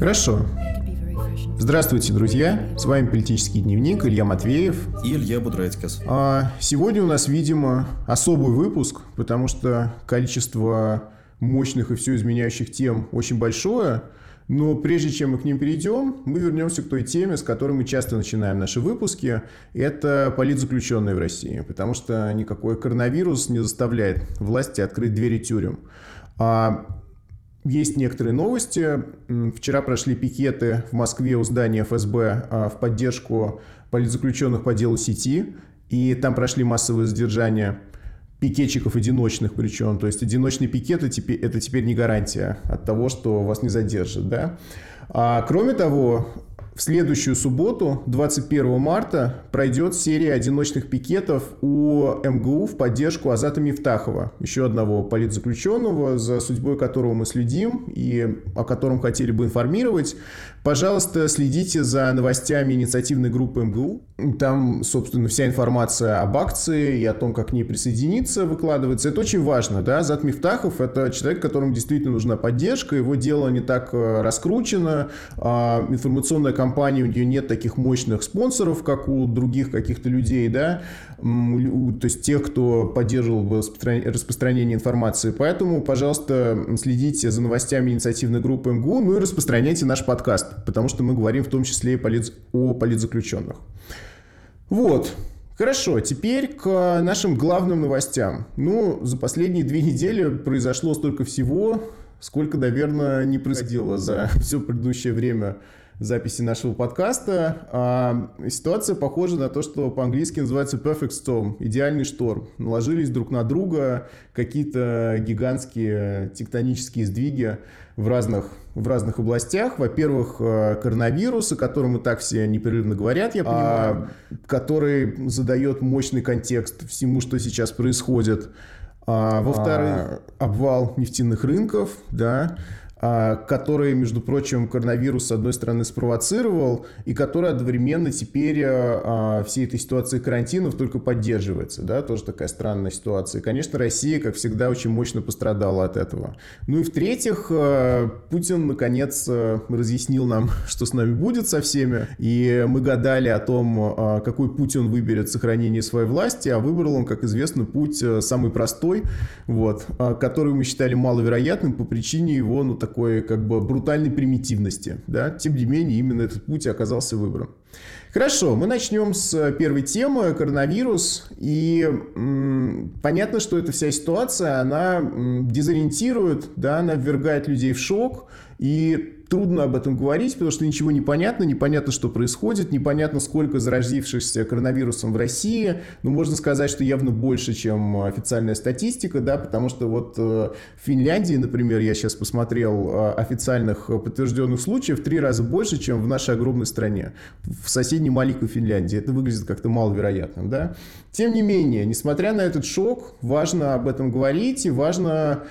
Хорошо. Здравствуйте, друзья! С вами «Политический дневник» Илья Матвеев. И Илья Будрайткас. А сегодня у нас, видимо, особый выпуск, потому что количество мощных и все изменяющих тем очень большое. Но прежде чем мы к ним перейдем, мы вернемся к той теме, с которой мы часто начинаем наши выпуски. Это политзаключенные в России, потому что никакой коронавирус не заставляет власти открыть двери тюрем. А есть некоторые новости. Вчера прошли пикеты в Москве у здания ФСБ а, в поддержку политзаключенных по делу сети. И там прошли массовые задержания пикетчиков одиночных причем. То есть одиночный пикет это теперь, не гарантия от того, что вас не задержат. Да? А, кроме того, в следующую субботу, 21 марта, пройдет серия одиночных пикетов у МГУ в поддержку Азата Мифтахова, еще одного политзаключенного, за судьбой которого мы следим и о котором хотели бы информировать. Пожалуйста, следите за новостями инициативной группы МГУ. Там, собственно, вся информация об акции и о том, как к ней присоединиться, выкладывается. Это очень важно, да. Зат Мифтахов – это человек, которому действительно нужна поддержка, его дело не так э, раскручено, а информационная кампания, у нее нет таких мощных спонсоров, как у других каких-то людей, да, то есть тех, кто поддерживал бы распространение информации. Поэтому, пожалуйста, следите за новостями инициативной группы МГУ, ну и распространяйте наш подкаст потому что мы говорим в том числе и полит... о политзаключенных. Вот, Хорошо, теперь к нашим главным новостям. Ну, за последние две недели произошло столько всего, сколько, наверное, не происходило за все предыдущее время записи нашего подкаста. А, ситуация похожа на то, что по-английски называется perfect storm, идеальный шторм. Наложились друг на друга какие-то гигантские тектонические сдвиги в разных, в разных областях. Во-первых, э, коронавирус, о котором и так все непрерывно говорят, я понимаю, а, который задает мощный контекст всему, что сейчас происходит. А, во-вторых, а... обвал нефтяных рынков, да, а, который, между прочим, коронавирус, с одной стороны, спровоцировал, и который одновременно теперь а, всей этой ситуации карантинов только поддерживается. Да? Тоже такая странная ситуация. Конечно, Россия, как всегда, очень мощно пострадала от этого. Ну и в-третьих, а, Путин, наконец, разъяснил нам, что с нами будет со всеми. И мы гадали о том, какой путь он выберет в сохранении своей власти, а выбрал он, как известно, путь самый простой, вот, который мы считали маловероятным по причине его, ну, так такой как бы брутальной примитивности. Да? Тем не менее, именно этот путь оказался выбран. Хорошо, мы начнем с первой темы, коронавирус. И м, понятно, что эта вся ситуация, она м, дезориентирует, да, она ввергает людей в шок. И трудно об этом говорить, потому что ничего не понятно, непонятно, что происходит, непонятно, сколько заразившихся коронавирусом в России. Ну, можно сказать, что явно больше, чем официальная статистика, да, потому что вот э, в Финляндии, например, я сейчас посмотрел э, официальных подтвержденных случаев в три раза больше, чем в нашей огромной стране, в соседней маленькой Финляндии. Это выглядит как-то маловероятным, да. Тем не менее, несмотря на этот шок, важно об этом говорить и важно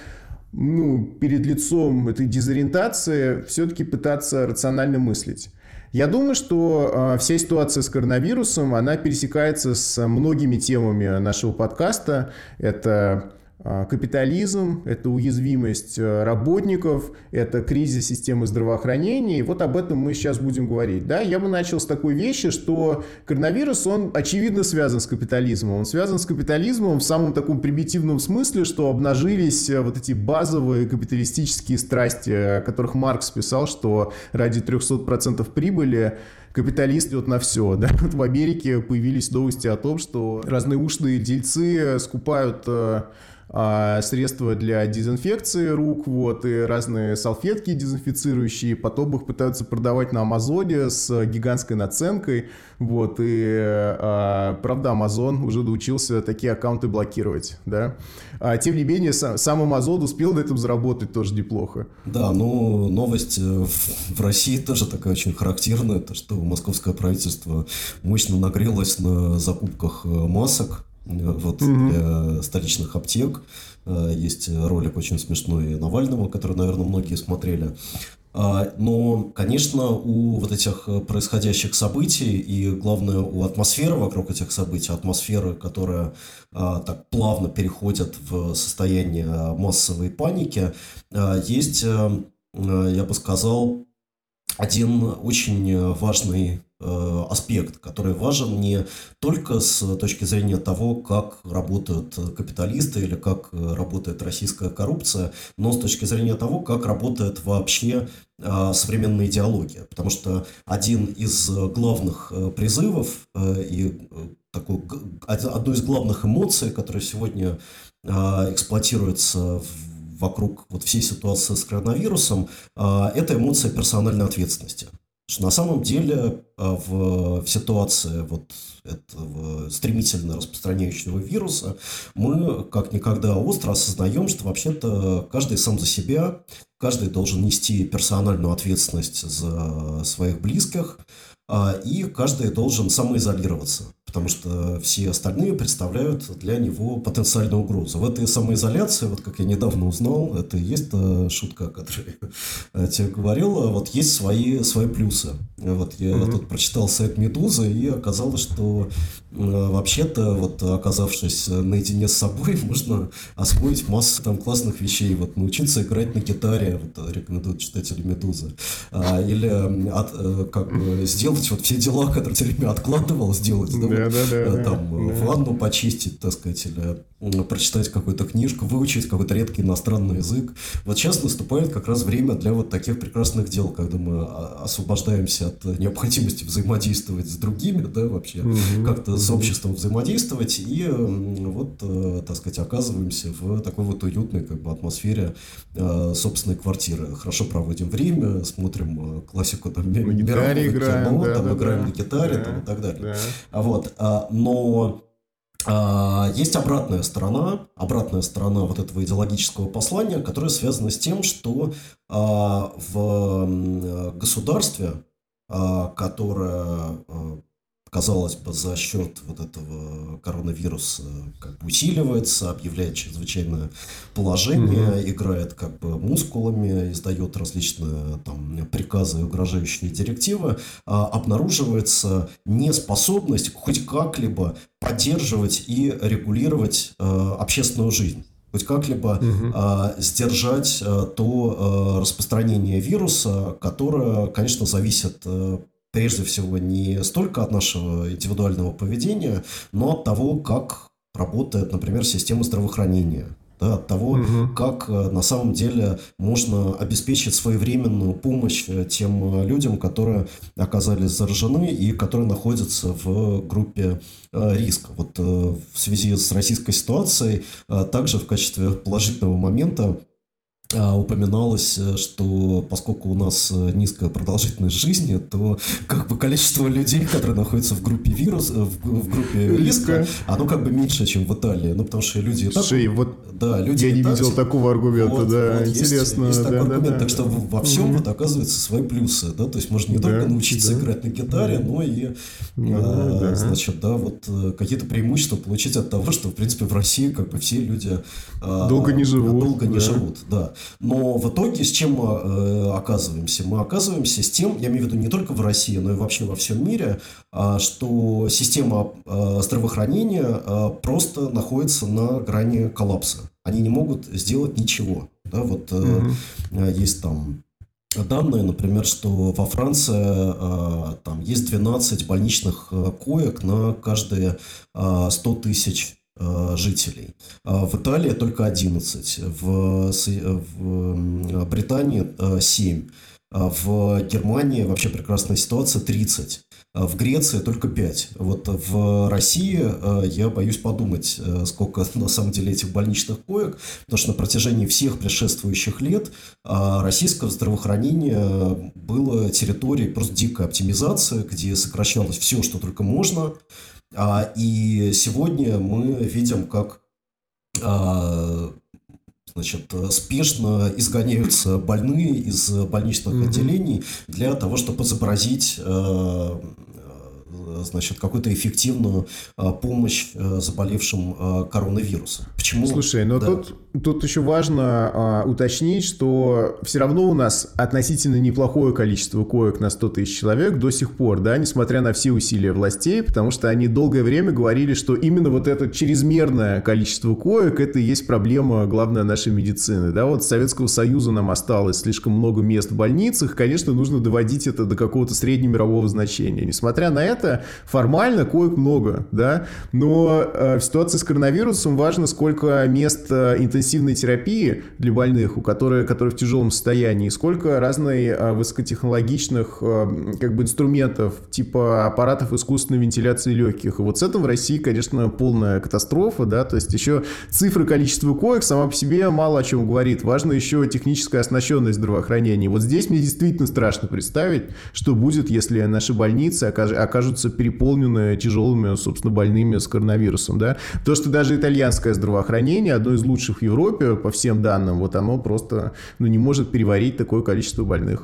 ну, перед лицом этой дезориентации все-таки пытаться рационально мыслить. Я думаю, что э, вся ситуация с коронавирусом, она пересекается с многими темами нашего подкаста. Это капитализм, это уязвимость э, работников, это кризис системы здравоохранения. И вот об этом мы сейчас будем говорить. Да? Я бы начал с такой вещи, что коронавирус, он очевидно связан с капитализмом. Он связан с капитализмом в самом таком примитивном смысле, что обнажились э, вот эти базовые капиталистические страсти, о которых Маркс писал, что ради 300% прибыли капиталист идет на все. Да? Вот в Америке появились новости о том, что разные ушлые дельцы скупают э, а, средства для дезинфекции рук, вот, и разные салфетки дезинфицирующие, потом их пытаются продавать на Амазоне с гигантской наценкой, вот, и, а, правда, Амазон уже научился такие аккаунты блокировать, да. А, тем не менее, сам, сам Амазон успел на этом заработать тоже неплохо. Да, ну, новость в, в России тоже такая очень характерная, то, что московское правительство мощно нагрелось на закупках э, масок, вот угу. для столичных аптек. Э, есть ролик очень смешной Навального, который, наверное, многие смотрели. А, но, конечно, у вот этих происходящих событий и, главное, у атмосферы вокруг этих событий, атмосферы, которая а, так плавно переходит в состояние массовой паники, а, есть, я бы сказал, один очень важный Э, аспект, который важен не только с точки зрения того, как работают капиталисты или как работает российская коррупция, но с точки зрения того, как работает вообще э, современная идеология. Потому что один из главных э, призывов и такой, одной из главных эмоций, которая сегодня эксплуатируется вокруг вот всей ситуации с коронавирусом, это эмоция персональной ответственности. Что на самом деле а, в, в ситуации вот этого стремительно распространяющего вируса мы как никогда остро осознаем, что вообще-то каждый сам за себя, каждый должен нести персональную ответственность за своих близких, а, и каждый должен самоизолироваться потому что все остальные представляют для него потенциальную угрозу. В этой самоизоляции, вот как я недавно узнал, это и есть шутка, о которой я тебе говорил, вот есть свои, свои плюсы. Вот я mm-hmm. тут прочитал сайт «Медузы», и оказалось, что э, вообще-то, вот оказавшись наедине с собой, можно освоить массу там классных вещей. Вот научиться играть на гитаре, вот рекомендуют читатели «Медузы». А, или от, э, как бы сделать вот все дела, которые все время откладывал сделать. Да, да, да, э, там да. ванну почистить, так сказать, или прочитать какую-то книжку, выучить какой-то редкий иностранный язык. Вот сейчас наступает как раз время для вот таких прекрасных дел, когда мы освобождаемся от необходимости взаимодействовать с другими, да, вообще угу, как-то с обществом взаимодействовать, и вот, э, так сказать, оказываемся в такой вот уютной как бы атмосфере э, собственной квартиры. Хорошо проводим время, смотрим классику там, на гитаре играем, кино, да, там, да, играем да, на гитаре да, там, и так далее. Да. А вот, а, но а, есть обратная сторона, обратная сторона вот этого идеологического послания, которая связана с тем, что а, в государстве, которое казалось бы, за счет вот этого коронавируса как бы усиливается, объявляет чрезвычайное положение, mm-hmm. играет как бы мускулами, издает различные там приказы и угрожающие директивы, а обнаруживается неспособность хоть как-либо поддерживать и регулировать э, общественную жизнь хоть как-либо угу. э, сдержать э, то э, распространение вируса, которое, конечно, зависит э, прежде всего не столько от нашего индивидуального поведения, но от того, как работает, например, система здравоохранения. Да, от того, угу. как э, на самом деле можно обеспечить своевременную помощь э, тем людям, которые оказались заражены и которые находятся в группе э, риска. Вот в связи с российской ситуацией также в качестве положительного момента упоминалось, э, что поскольку у нас э, низкая продолжительность жизни, то как бы количество людей, которые находятся в группе вирус, э, в, в группе риска, оно как бы меньше, чем в Италии. Ну, потому что люди... Слушай, так, вот да, люди я не так, видел такого аргумента, вот, да, вот, интересно. Есть, есть да, такой да, аргумент, да, так что во всем mm-hmm. вот оказывается свои плюсы, да, то есть можно не да, только научиться да. играть на гитаре, да. но и, ну, а, да. значит, да, вот какие-то преимущества получить от того, что, в принципе, в России как бы все люди... А, долго не живут. Долго да. не живут, да. Но в итоге с чем мы э, оказываемся? Мы оказываемся с тем, я имею в виду не только в России, но и вообще во всем мире, э, что система э, здравоохранения э, просто находится на грани коллапса. Они не могут сделать ничего. Да, вот э, угу. есть там данные, например, что во Франции э, там есть 12 больничных э, коек на каждые э, 100 тысяч жителей. А в Италии только 11, в, в Британии 7, а в Германии вообще прекрасная ситуация 30. А в Греции только 5. Вот в России э, я боюсь подумать, э, сколько на самом деле этих больничных коек, потому что на протяжении всех предшествующих лет российское здравоохранение было территорией просто дикой оптимизации, где сокращалось все, что только можно. А, и сегодня мы видим, как а, значит, спешно изгоняются больные из больничных mm-hmm. отделений для того, чтобы изобразить э, значит, какую-то эффективную помощь заболевшим коронавирусом. Почему? Слушай, но да. тут, тут еще важно а, уточнить, что все равно у нас относительно неплохое количество коек на 100 тысяч человек до сих пор, да, несмотря на все усилия властей, потому что они долгое время говорили, что именно вот это чрезмерное количество коек, это и есть проблема главная нашей медицины, да, вот Советского Союза нам осталось слишком много мест в больницах, конечно, нужно доводить это до какого-то среднемирового значения. Несмотря на это, формально коек много, да, но э, в ситуации с коронавирусом важно, сколько мест э, интенсивной терапии для больных, у которых, которые в тяжелом состоянии, сколько разной э, высокотехнологичных как бы инструментов, типа аппаратов искусственной вентиляции легких. И вот с этим в России, конечно, полная катастрофа, да, то есть еще цифры количества коек сама по себе мало о чем говорит. Важно еще техническая оснащенность здравоохранения. Вот здесь мне действительно страшно представить, что будет, если наши больницы окажутся переполнены тяжелыми, собственно, больными с коронавирусом, да. То, что даже итальянское здравоохранение, одно из лучших в Европе, по всем данным, вот оно просто ну, не может переварить такое количество больных.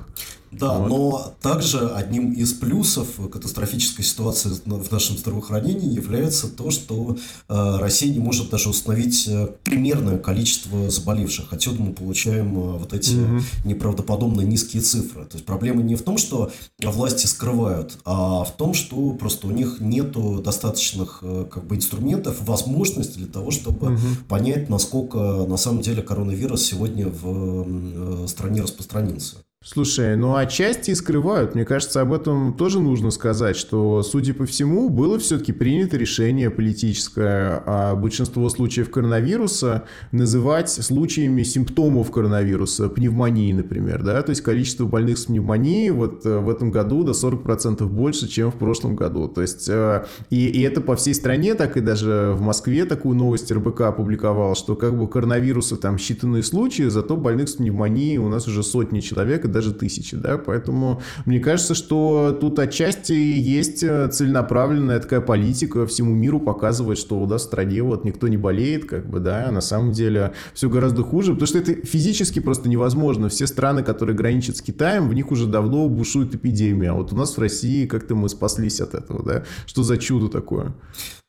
Да, вот. но также одним из плюсов катастрофической ситуации в нашем здравоохранении является то, что э, Россия не может даже установить э, примерное количество заболевших. Отсюда мы получаем э, вот эти угу. неправдоподобно низкие цифры. То есть проблема не в том, что власти скрывают, а в том, что просто у них нет достаточных как бы инструментов, возможностей для того, чтобы угу. понять, насколько на самом деле коронавирус сегодня в стране распространился. Слушай, ну отчасти и скрывают. Мне кажется, об этом тоже нужно сказать, что, судя по всему, было все-таки принято решение политическое, а большинство случаев коронавируса называть случаями симптомов коронавируса, пневмонии, например, да, то есть количество больных с пневмонией вот э, в этом году до 40% больше, чем в прошлом году. То есть, э, и, и это по всей стране, так и даже в Москве такую новость РБК опубликовал, что как бы коронавируса там считанные случаи, зато больных с пневмонией у нас уже сотни человек, даже тысячи, да, поэтому мне кажется, что тут отчасти есть э, целенаправленная такая политика всему миру показывать, что у нас в стране вот никто не болеет, как бы, да, а на самом деле все гораздо хуже, потому что это физически просто невозможно. Все страны, которые граничат с Китаем, в них уже давно бушует эпидемия, а вот у нас в России как-то мы спаслись от этого, да, что за чудо такое?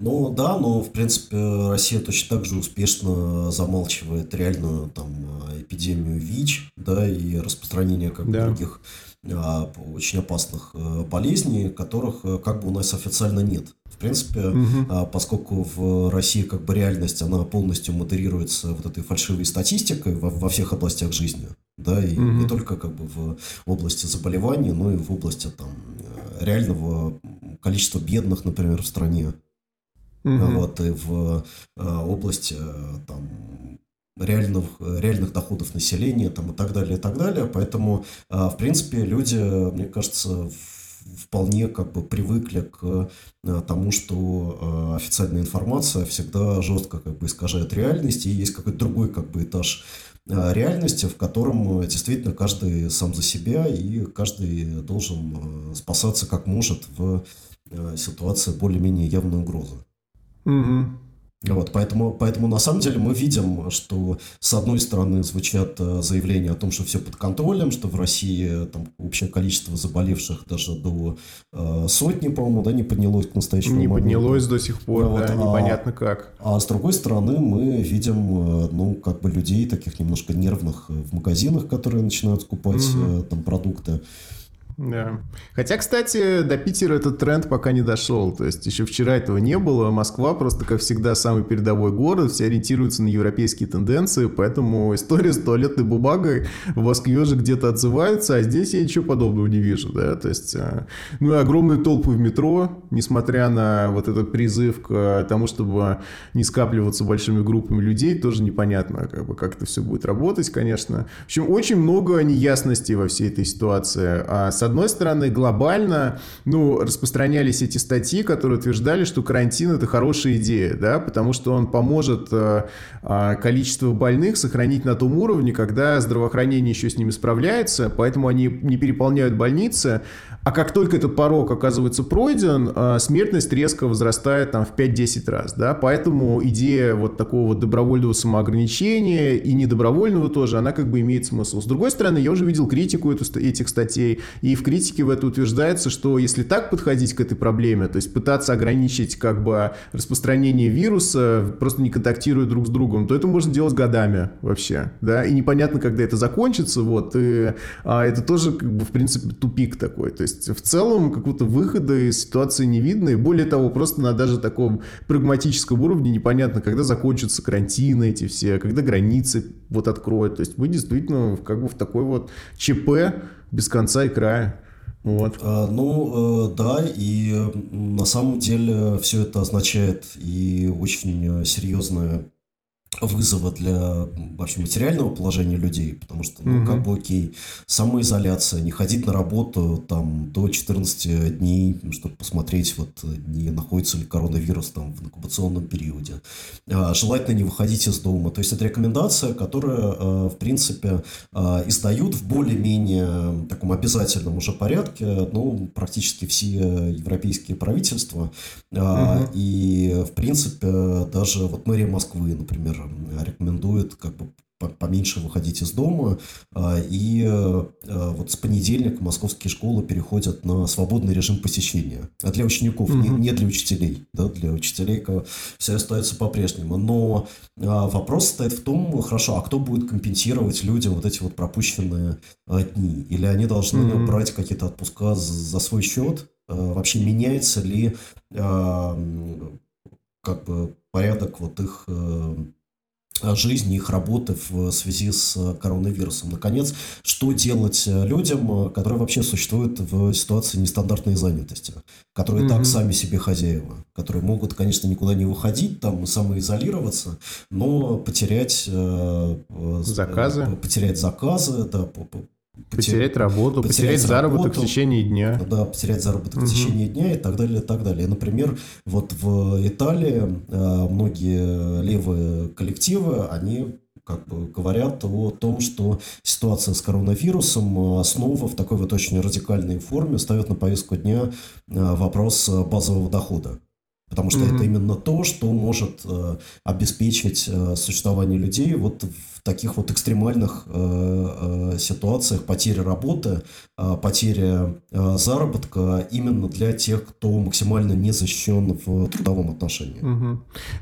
Ну да, но в принципе Россия точно так же успешно замалчивает реальную там эпидемию ВИЧ, да, и распространение как да. других а, очень опасных а, болезней, которых а, как бы у нас официально нет. В принципе, угу. поскольку в России как бы реальность, она полностью модерируется вот этой фальшивой статистикой во, во всех областях жизни, да, и угу. не только как бы в области заболеваний, но и в области там реального количества бедных, например, в стране. Угу. Вот, и в области там реальных, реальных доходов населения там, и так далее, и так далее. Поэтому, а, в принципе, люди, мне кажется, вполне как бы привыкли к а, тому, что а, официальная информация всегда жестко как бы искажает реальность, и есть какой-то другой как бы этаж реальности, в котором действительно каждый сам за себя, и каждый должен спасаться как может в ситуации более-менее явной угрозы. Угу. Вот, поэтому, поэтому на самом деле мы видим, что с одной стороны звучат э, заявления о том, что все под контролем, что в России там, общее количество заболевших даже до э, сотни, по-моему, да, не поднялось к настоящему не моменту. Не поднялось до сих пор, да, да вот, непонятно а, как. А с другой стороны мы видим, э, ну, как бы людей таких немножко нервных в магазинах, которые начинают скупать угу. там продукты. Да. Хотя, кстати, до Питера этот тренд пока не дошел. То есть еще вчера этого не было. Москва просто, как всегда, самый передовой город. Все ориентируются на европейские тенденции. Поэтому история с туалетной бумагой в Москве же где-то отзывается, а здесь я ничего подобного не вижу. Да? То есть, э, ну и огромные толпы в метро, несмотря на вот этот призыв к тому, чтобы не скапливаться большими группами людей, тоже непонятно, как, бы, как это все будет работать, конечно. В общем, очень много неясностей во всей этой ситуации. А с одной стороны, глобально, ну, распространялись эти статьи, которые утверждали, что карантин это хорошая идея, да, потому что он поможет э, э, количество больных сохранить на том уровне, когда здравоохранение еще с ними справляется, поэтому они не переполняют больницы, а как только этот порог оказывается пройден, э, смертность резко возрастает там в 5-10 раз, да, поэтому идея вот такого вот добровольного самоограничения и недобровольного тоже, она как бы имеет смысл. С другой стороны, я уже видел критику этих статей, и в критике в это утверждается, что если так подходить к этой проблеме, то есть пытаться ограничить как бы распространение вируса, просто не контактируя друг с другом, то это можно делать годами вообще, да, и непонятно, когда это закончится, вот, и а, это тоже, как бы, в принципе, тупик такой, то есть в целом какого-то выхода из ситуации не видно, и более того, просто на даже таком прагматическом уровне непонятно, когда закончатся карантины эти все, когда границы вот откроют, то есть мы действительно как бы в такой вот ЧП без конца и края. Вот. А, ну, э, да, и на самом деле все это означает и очень серьезное вызова для вообще материального положения людей, потому что, ну, угу. как бы, окей, самоизоляция, не ходить на работу там до 14 дней, чтобы посмотреть, вот, не находится ли коронавирус там в инкубационном периоде. А, желательно не выходить из дома. То есть, это рекомендация, которая, а, в принципе, а, издают в более-менее таком обязательном уже порядке, ну, практически все европейские правительства. Угу. И, в принципе, даже вот мэрия Москвы, например, рекомендует как бы поменьше выходить из дома. А, и э, вот с понедельника московские школы переходят на свободный режим посещения. А для учеников, mm-hmm. не, не для учителей. Да, для учителей все остается по-прежнему. Но вопрос стоит в том, хорошо, а кто будет компенсировать людям вот эти вот пропущенные дни? Или они должны mm-hmm. брать какие-то отпуска за свой счет? Вообще меняется ли как бы порядок вот их э, жизни, их работы в связи с коронавирусом. Наконец, что делать людям, которые вообще существуют в ситуации нестандартной занятости, которые mm-hmm. так сами себе хозяева, которые могут, конечно, никуда не выходить, там самоизолироваться, но потерять э, заказы, потерять заказы, да, Потерять работу, потерять, потерять заработок работу, в течение дня. Да, потерять заработок угу. в течение дня и так далее, и так далее. Например, вот в Италии э, многие левые коллективы, они как бы говорят о том, что ситуация с коронавирусом основа в такой вот очень радикальной форме ставит на повестку дня э, вопрос базового дохода. Потому что mm-hmm. это именно то, что может э, обеспечить э, существование людей вот в таких вот экстремальных э, э, ситуациях потери работы, э, потери э, заработка именно для тех, кто максимально не защищен в трудовом отношении.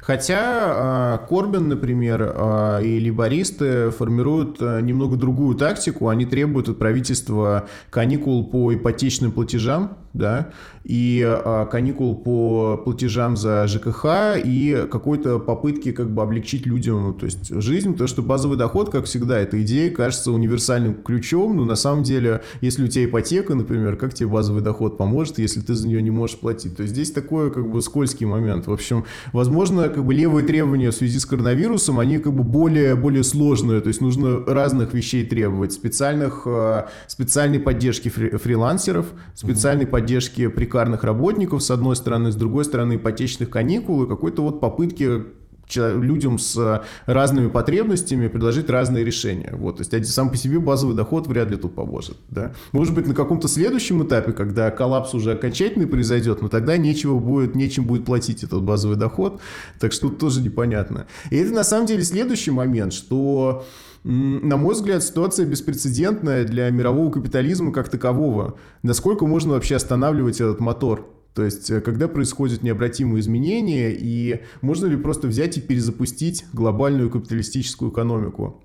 Хотя э, Корбин, например, э, и либористы формируют э, немного другую тактику. Они требуют от правительства каникул по ипотечным платежам, да, и э, каникул по платежам за ЖКХ и какой-то попытки как бы облегчить людям то есть жизнь, то что базовый доход, как всегда, эта идея кажется универсальным ключом, но на самом деле, если у тебя ипотека, например, как тебе базовый доход поможет, если ты за нее не можешь платить? То есть здесь такой как бы скользкий момент. В общем, возможно, как бы левые требования в связи с коронавирусом, они как бы более, более сложные, то есть нужно разных вещей требовать, специальных, э, специальной поддержки фрилансеров, специальной поддержки при прекарных работников, с одной стороны, с другой стороны, ипотечных каникул и какой-то вот попытки людям с разными потребностями предложить разные решения. Вот, то есть сам по себе базовый доход вряд ли тут поможет. Да? Может быть, на каком-то следующем этапе, когда коллапс уже окончательный произойдет, но тогда нечего будет, нечем будет платить этот базовый доход. Так что тут тоже непонятно. И это на самом деле следующий момент, что на мой взгляд, ситуация беспрецедентная для мирового капитализма как такового. Насколько можно вообще останавливать этот мотор? То есть, э, когда происходят необратимые изменения, и можно ли просто взять и перезапустить глобальную капиталистическую экономику?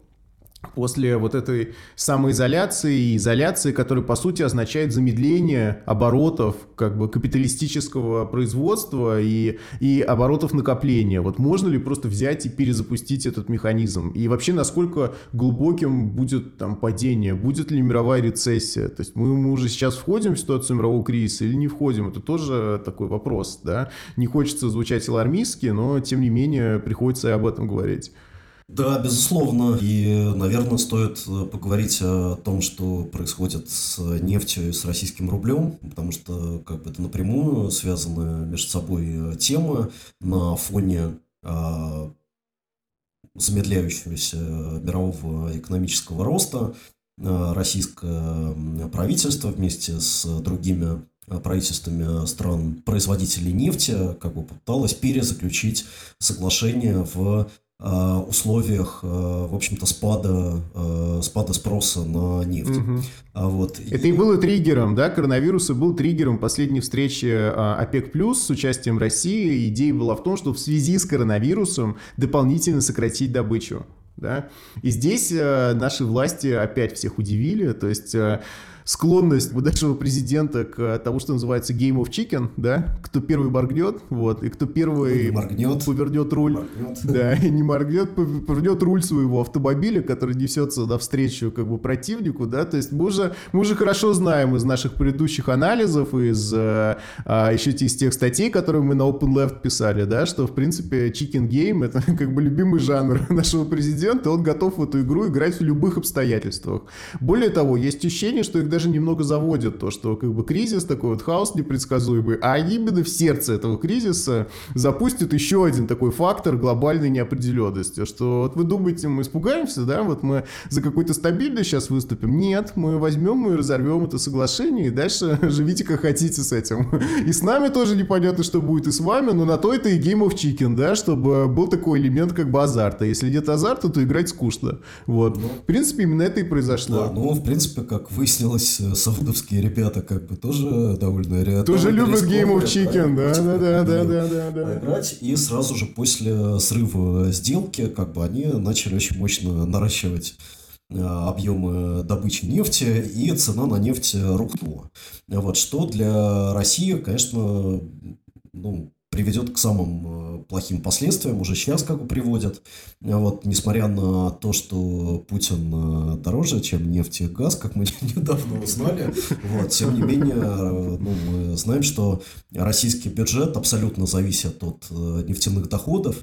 После вот этой самоизоляции и изоляции, которая, по сути, означает замедление оборотов как бы капиталистического производства и, и оборотов накопления. Вот можно ли просто взять и перезапустить этот механизм? И вообще, насколько глубоким будет там падение? Будет ли мировая рецессия? То есть мы, мы уже сейчас входим в ситуацию мирового кризиса или не входим? Это тоже такой вопрос, да? Не хочется звучать алармистски, но, тем не менее, приходится и об этом говорить. Да, безусловно. И, наверное, стоит э, поговорить о том, что происходит с нефтью и с российским рублем, потому что как бы это напрямую связаны между собой э, темы на фоне а, замедляющегося мирового экономического роста. А, российское правительство вместе с другими правительствами стран производителей нефти как бы пыталось перезаключить соглашение в условиях, в общем-то, спада, спада спроса на нефть. Угу. Вот. Это и... и было триггером, да, коронавирус и был триггером последней встречи ОПЕК+, плюс с участием России. Идея была в том, что в связи с коронавирусом дополнительно сократить добычу. Да? И здесь э, наши власти опять всех удивили, то есть э, склонность нашего президента к тому, что называется game of chicken, да, кто первый моргнет, вот, и кто первый не моргнет, повернет руль, моргнет. да, и не моргнет, повернет руль своего автомобиля, который несется навстречу как бы противнику, да, то есть мы уже, мы уже хорошо знаем из наших предыдущих анализов, из а, а еще из тех статей, которые мы на Open Left писали, да, что в принципе chicken game это как бы любимый жанр нашего президента, он готов в эту игру играть в любых обстоятельствах. Более того, есть ощущение, что их даже немного заводит то, что как бы кризис, такой вот хаос непредсказуемый, а именно в сердце этого кризиса запустит еще один такой фактор глобальной неопределенности, что вот вы думаете, мы испугаемся, да, вот мы за какой-то стабильность сейчас выступим? Нет, мы возьмем и разорвем это соглашение, и дальше живите как хотите с этим. И с нами тоже непонятно, что будет и с вами, но на то это и Game of Chicken, да, чтобы был такой элемент как бы азарта. Если нет азарта, то играть скучно. Вот. Ну, в принципе, именно это и произошло. Да, ну, в принципе, как выяснилось, здесь саудовские ребята как бы тоже довольно... Тоже любят Game of Chicken, да, да, да, да, да, да, да. Играть, и сразу же после срыва сделки как бы они начали очень мощно наращивать э, объемы добычи нефти, и цена на нефть рухнула. Вот, что для России, конечно, ну, приведет к самым э, плохим последствиям, уже сейчас как бы приводят. Вот, несмотря на то, что Путин э, дороже, чем нефть и газ, как мы недавно узнали, вот, тем не менее, э, ну, мы знаем, что российский бюджет абсолютно зависит от нефтяных доходов.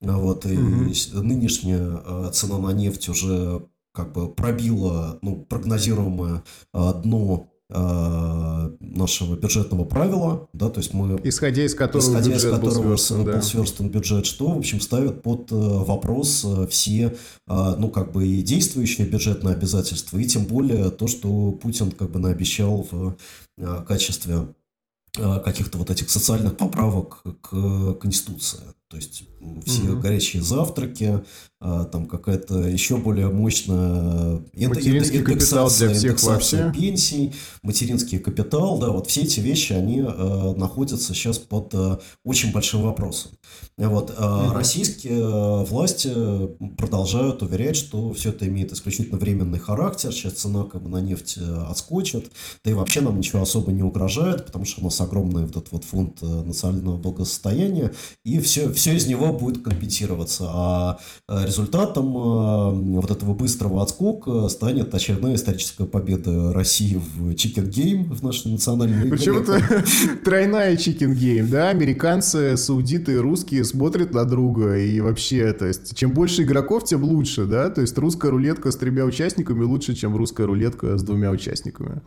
Вот, и угу. нынешняя цена на нефть уже как бы пробила ну, прогнозируемое дно нашего бюджетного правила, да, то есть мы... Исходя из которого исходя бюджет из которого был сверстан, да. был сверстан бюджет, что, в общем, ставит под э, вопрос э, все, ну, как бы и действующие бюджетные обязательства, и тем более то, что Путин как бы наобещал в качестве каких-то вот этих социальных поправок к Конституции. То есть все угу. горячие завтраки, а, там какая-то еще более мощная материнский капитал для всех вообще. пенсий, материнский капитал, да, вот все эти вещи, они э, находятся сейчас под э, очень большим вопросом. Вот, э, угу. Российские власти продолжают уверять, что все это имеет исключительно временный характер, сейчас цена как бы на нефть отскочит, да и вообще нам ничего особо не угрожает, потому что у нас огромный вот этот вот фонд национального благосостояния, и все, все из него будет компенсироваться. А э, результатом э, вот этого быстрого отскока станет очередная историческая победа России в Chicken Game, в нашей национальной Почему-то тройная Chicken Game, да? Американцы, саудиты русские смотрят на друга, и вообще, то есть, чем больше игроков, тем лучше, да? То есть, русская рулетка с тремя участниками лучше, чем русская рулетка с двумя участниками.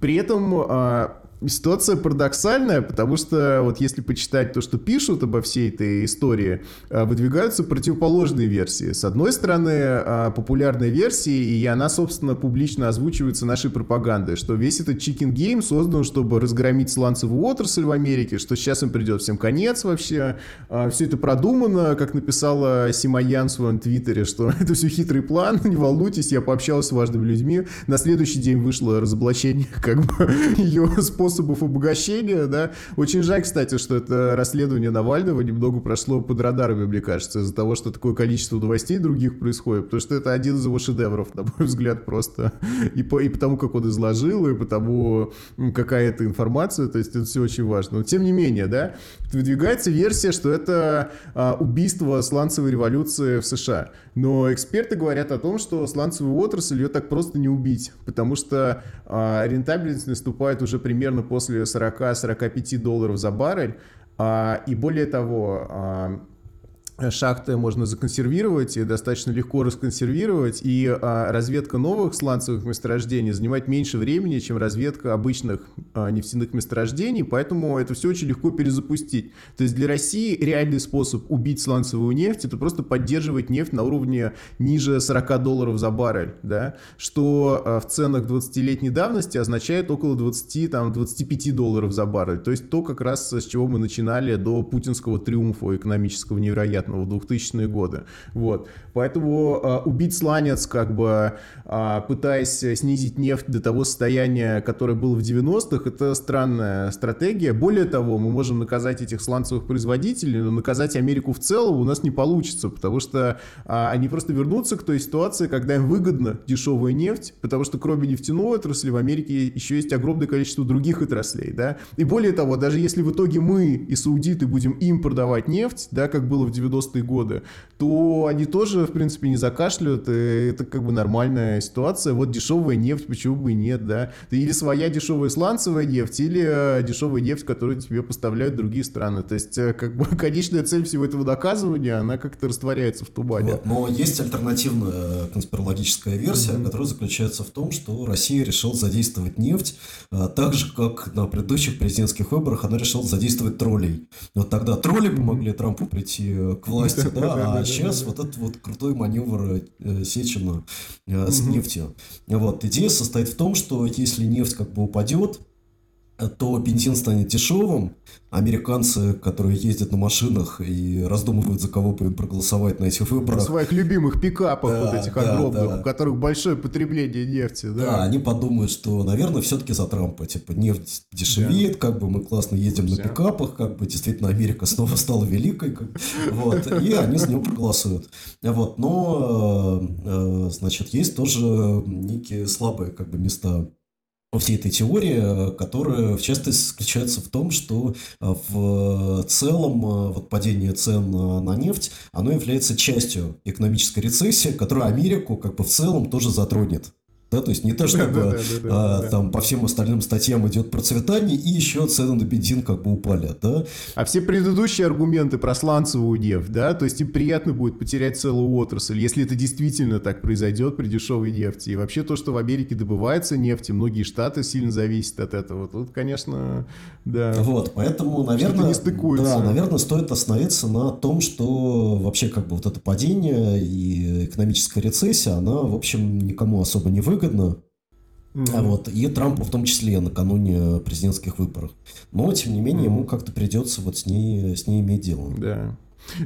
При этом а, ситуация парадоксальная, потому что вот если почитать то, что пишут обо всей этой истории, а, выдвигаются противоположные версии. С одной стороны, а, популярная версия, и она, собственно, публично озвучивается нашей пропагандой, что весь этот chicken game создан, чтобы разгромить сланцевую отрасль в Америке, что сейчас им придет всем конец вообще. А, все это продумано, как написала Симаян в своем твиттере, что это все хитрый план, не волнуйтесь, я пообщалась с важными людьми. На следующий день вышло разоблачение как бы ее способ способов обогащения, да. Очень жаль, кстати, что это расследование Навального немного прошло под радарами, мне кажется, из-за того, что такое количество новостей других происходит, потому что это один из его шедевров, на мой взгляд, просто. И, по, и потому, как он изложил, и потому, какая это информация, то есть это все очень важно. Но тем не менее, да, выдвигается версия, что это а, убийство сланцевой революции в США. Но эксперты говорят о том, что сланцевую отрасль ее так просто не убить, потому что а, рентабельность наступает уже примерно после 40-45 долларов за баррель. А, и более того, а, шахты можно законсервировать и достаточно легко расконсервировать, и а, разведка новых сланцевых месторождений занимает меньше времени, чем разведка обычных а, нефтяных месторождений, поэтому это все очень легко перезапустить. То есть для России реальный способ убить сланцевую нефть это просто поддерживать нефть на уровне ниже 40 долларов за баррель, да, что а, в ценах 20-летней давности означает около 20, там, 25 долларов за баррель, то есть то как раз с чего мы начинали до путинского триумфа экономического невероятного невероятного в 2000-е годы. Вот. Поэтому э, убить сланец, как бы э, пытаясь снизить нефть до того состояния, которое было в 90-х, это странная стратегия. Более того, мы можем наказать этих сланцевых производителей, но наказать Америку в целом у нас не получится, потому что э, они просто вернутся к той ситуации, когда им выгодно дешевая нефть, потому что кроме нефтяной отрасли в Америке еще есть огромное количество других отраслей, да. И более того, даже если в итоге мы и саудиты будем им продавать нефть, да, как было в 90-е годы, то они тоже, в принципе, не закашляют, и это как бы нормальная ситуация. Вот дешевая нефть, почему бы и нет, да. Или своя дешевая сланцевая нефть, или э, дешевая нефть, которую тебе поставляют другие страны. То есть, э, как бы, конечная цель всего этого доказывания, она как-то растворяется в тумане. Вот, но есть альтернативная конспирологическая версия, mm-hmm. которая заключается в том, что Россия решила задействовать нефть а, так же, как на предыдущих президентских выборах она решила задействовать троллей. Вот тогда тролли помогли Трампу прийти э, к власти, да, а сейчас вот этот вот крутой маневр э, Сечина э, с нефтью. Вот, идея состоит в том, что если нефть как бы упадет, то бензин станет дешевым. Американцы, которые ездят на машинах и раздумывают, за кого бы им проголосовать на этих выборах. На своих любимых пикапах да, вот этих да, огромных, да. у которых большое потребление нефти. Да, да они подумают, что, наверное, все-таки за Трампа. Типа, нефть дешевеет, да. как бы мы классно едем Все. на пикапах, как бы действительно Америка снова стала великой. Как, вот, и они за него проголосуют. Вот, но, э, значит, есть тоже некие слабые как бы места всей этой теории, которая в частности заключается в том, что э, в целом э, вот падение цен на нефть, оно является частью экономической рецессии, которая Америку как бы в целом тоже затронет. Да, то есть не то, чтобы а, там по всем остальным статьям идет процветание, и еще цены на бензин как бы упали, да. А все предыдущие аргументы про сланцевую нефть, да, то есть им приятно будет потерять целую отрасль, если это действительно так произойдет при дешевой нефти. И вообще то, что в Америке добывается нефть, и многие штаты сильно зависят от этого. Тут, конечно, да. Вот, поэтому, наверное, не стыкуется. да, наверное, стоит остановиться на том, что вообще как бы вот это падение и экономическая рецессия, она, в общем, никому особо не выгодна выгодно. Mm-hmm. А вот, и Трампу в том числе накануне президентских выборов. Но, тем не менее, mm-hmm. ему как-то придется вот с ней, с ней иметь дело. Да.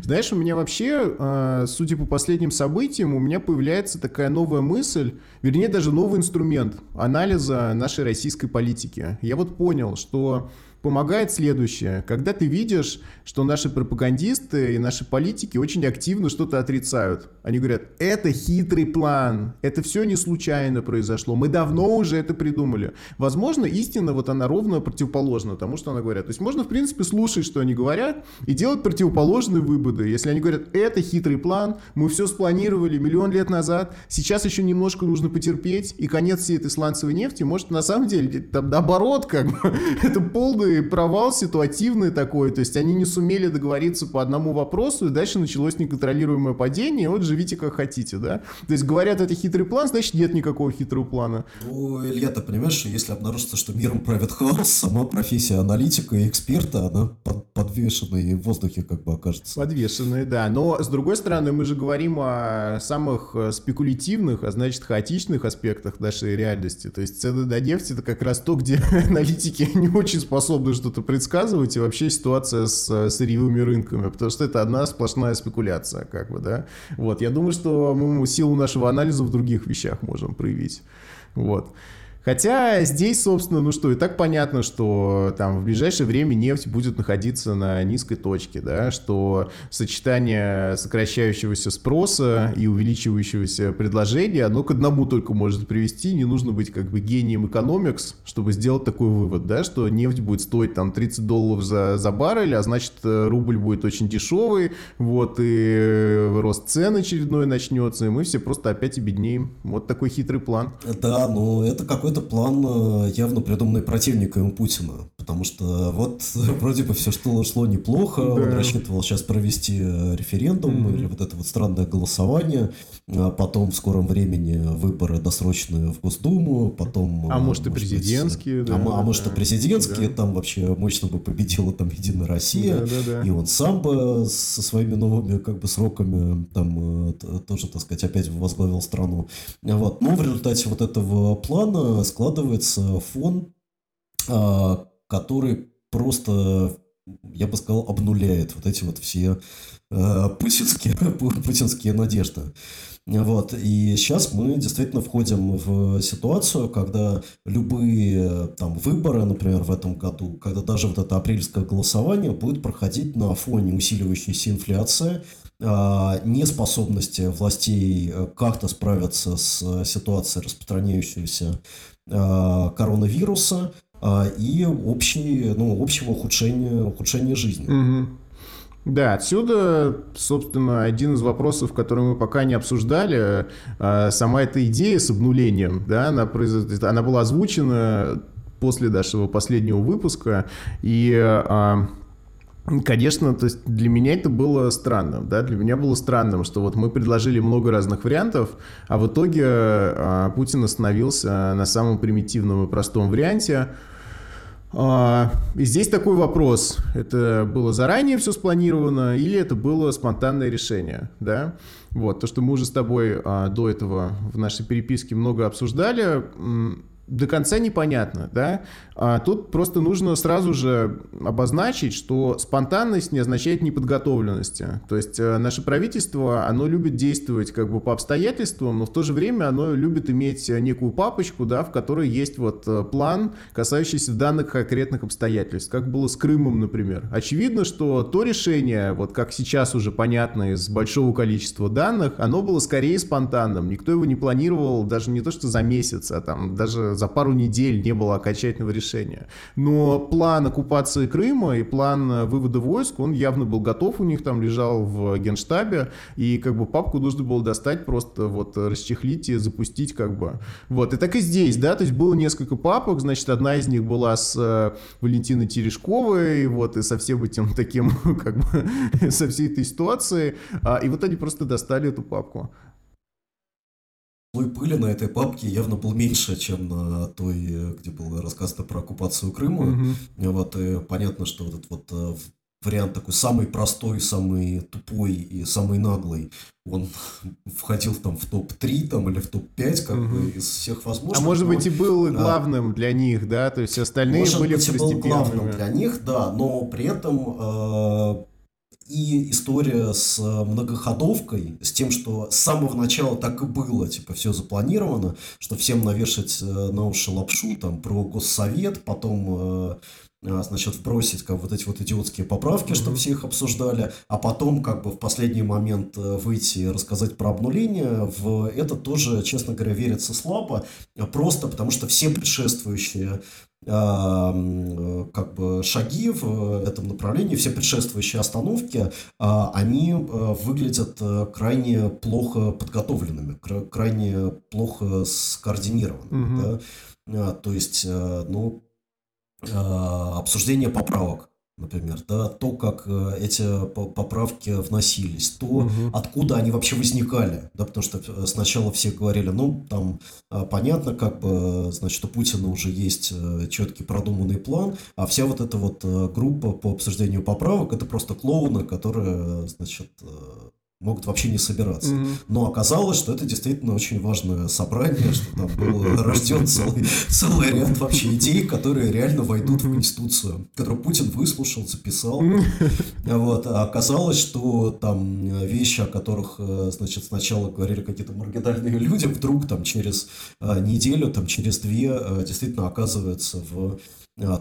Знаешь, у меня вообще, а, судя по последним событиям, у меня появляется такая новая мысль, вернее, даже новый инструмент анализа нашей российской политики. Я вот понял, что помогает следующее. Когда ты видишь, что наши пропагандисты и наши политики очень активно что-то отрицают. Они говорят, это хитрый план, это все не случайно произошло, мы давно уже это придумали. Возможно, истина вот она ровно противоположна тому, что она говорят. То есть можно, в принципе, слушать, что они говорят, и делать противоположные выводы. Если они говорят, это хитрый план, мы все спланировали миллион лет назад, сейчас еще немножко нужно потерпеть, и конец всей этой сланцевой нефти, может, на самом деле, там, наоборот, как бы, это полный полный провал ситуативный такой, то есть они не сумели договориться по одному вопросу, и дальше началось неконтролируемое падение, вот живите как хотите, да? То есть говорят, это хитрый план, значит нет никакого хитрого плана. Ну, Илья, ты понимаешь, что если обнаружится, что миром правит хаос, сама профессия аналитика и эксперта, она под, подвешена и в воздухе как бы окажется. Подвешенная, да. Но, с другой стороны, мы же говорим о самых э, спекулятивных, а значит, хаотичных аспектах нашей реальности. То есть цены на нефть — это как раз то, где аналитики не очень способны способны что-то предсказывать, и вообще ситуация с э, сырьевыми рынками, потому что это одна сплошная спекуляция, как бы, да. Вот, я думаю, что мы силу нашего анализа в других вещах можем проявить. Вот. Хотя здесь, собственно, ну что, и так понятно, что там в ближайшее время нефть будет находиться на низкой точке, да, что сочетание сокращающегося спроса и увеличивающегося предложения, оно к одному только может привести, не нужно быть как бы гением экономикс, чтобы сделать такой вывод, да, что нефть будет стоить там 30 долларов за, за баррель, а значит рубль будет очень дешевый, вот, и рост цен очередной начнется, и мы все просто опять обеднеем. Вот такой хитрый план. Да, ну это какой-то это план э, явно придуманный противниками Путина. Потому что вот вроде бы все что шло неплохо. Да. Он рассчитывал сейчас провести э, референдум mm-hmm. или вот это вот странное голосование. А потом в скором времени выборы досрочные в Госдуму. Потом, а может и президентские. Быть, да, а, а может и президентские. Да. Там вообще мощно бы победила там Единая Россия. Да, да, да. И он сам бы со своими новыми как бы сроками там э, тоже, так сказать, опять возглавил страну. Вот. Но в результате вот этого плана складывается фон, а, который просто я бы сказал, обнуляет вот эти вот все э, путинские, путинские надежды. Вот. И сейчас мы действительно входим в ситуацию, когда любые там, выборы, например, в этом году, когда даже вот это апрельское голосование будет проходить на фоне усиливающейся инфляции, а, неспособности властей э, как-то справиться с ситуацией распространяющегося а, коронавируса а, и общей, ну, общего ухудшения, ухудшения жизни. Угу. Да, отсюда, собственно, один из вопросов, который мы пока не обсуждали, сама эта идея с обнулением, да, она, произ... она была озвучена после нашего последнего выпуска, и Конечно, то есть для меня это было странным, да, для меня было странным, что вот мы предложили много разных вариантов, а в итоге а, Путин остановился на самом примитивном и простом варианте. А, и здесь такой вопрос, это было заранее все спланировано или это было спонтанное решение, да? Вот, то, что мы уже с тобой а, до этого в нашей переписке много обсуждали, до конца непонятно, да? А тут просто нужно сразу же обозначить, что спонтанность не означает неподготовленности. То есть э, наше правительство, оно любит действовать как бы по обстоятельствам, но в то же время оно любит иметь некую папочку, да, в которой есть вот э, план, касающийся данных конкретных обстоятельств, как было с Крымом, например. Очевидно, что то решение, вот как сейчас уже понятно из большого количества данных, оно было скорее спонтанным. Никто его не планировал даже не то, что за месяц, а там даже за пару недель не было окончательного решения. Но план оккупации Крыма и план вывода войск, он явно был готов у них, там лежал в генштабе, и как бы папку нужно было достать, просто вот расчехлить и запустить как бы. Вот, и так и здесь, да, то есть было несколько папок, значит, одна из них была с э, Валентиной Терешковой, вот, и со всем этим таким, как бы, со всей этой ситуацией, а, и вот они просто достали эту папку слой пыли на этой папке явно был меньше, чем на той, где было рассказано про оккупацию Крыма. Mm-hmm. Вот, и понятно, что вот этот вот э, вариант такой самый простой, самый тупой и самый наглый, он входил там в топ-3 там, или в топ-5 как угу. бы из всех возможных. А может быть и был главным а, для них, да? То есть остальные может были быть, был главным для них, да, но при этом э, и история с э, многоходовкой, с тем, что с самого начала так и было, типа, все запланировано, что всем навешать э, на уши лапшу, там, про госсовет, потом э, значит, вбросить как вот эти вот идиотские поправки, mm-hmm. чтобы все их обсуждали, а потом как бы в последний момент выйти и рассказать про обнуление, в это тоже, честно говоря, верится слабо, просто потому что все предшествующие как бы шаги в этом направлении, все предшествующие остановки, они э, выглядят э, крайне плохо подготовленными, крайне плохо скоординированными. Угу. Да? То есть, э, ну, обсуждение поправок например, да, то, как э, эти поправки вносились, то, угу. откуда они вообще возникали, да, потому что э, сначала все говорили, ну, там, э, понятно, как бы, значит, у Путина уже есть четкий продуманный план, а вся вот эта вот группа по обсуждению поправок, это просто клоуны, которые, значит, могут вообще не собираться. Mm-hmm. Но оказалось, что это действительно очень важное собрание, что там был рожден целый, целый ряд вообще идей, которые реально войдут mm-hmm. в Конституцию, которую Путин выслушал, записал. Mm-hmm. Вот. А оказалось, что там вещи, о которых, э, значит, сначала говорили какие-то маргинальные люди, вдруг там через э, неделю, там через две э, действительно оказываются в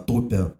топе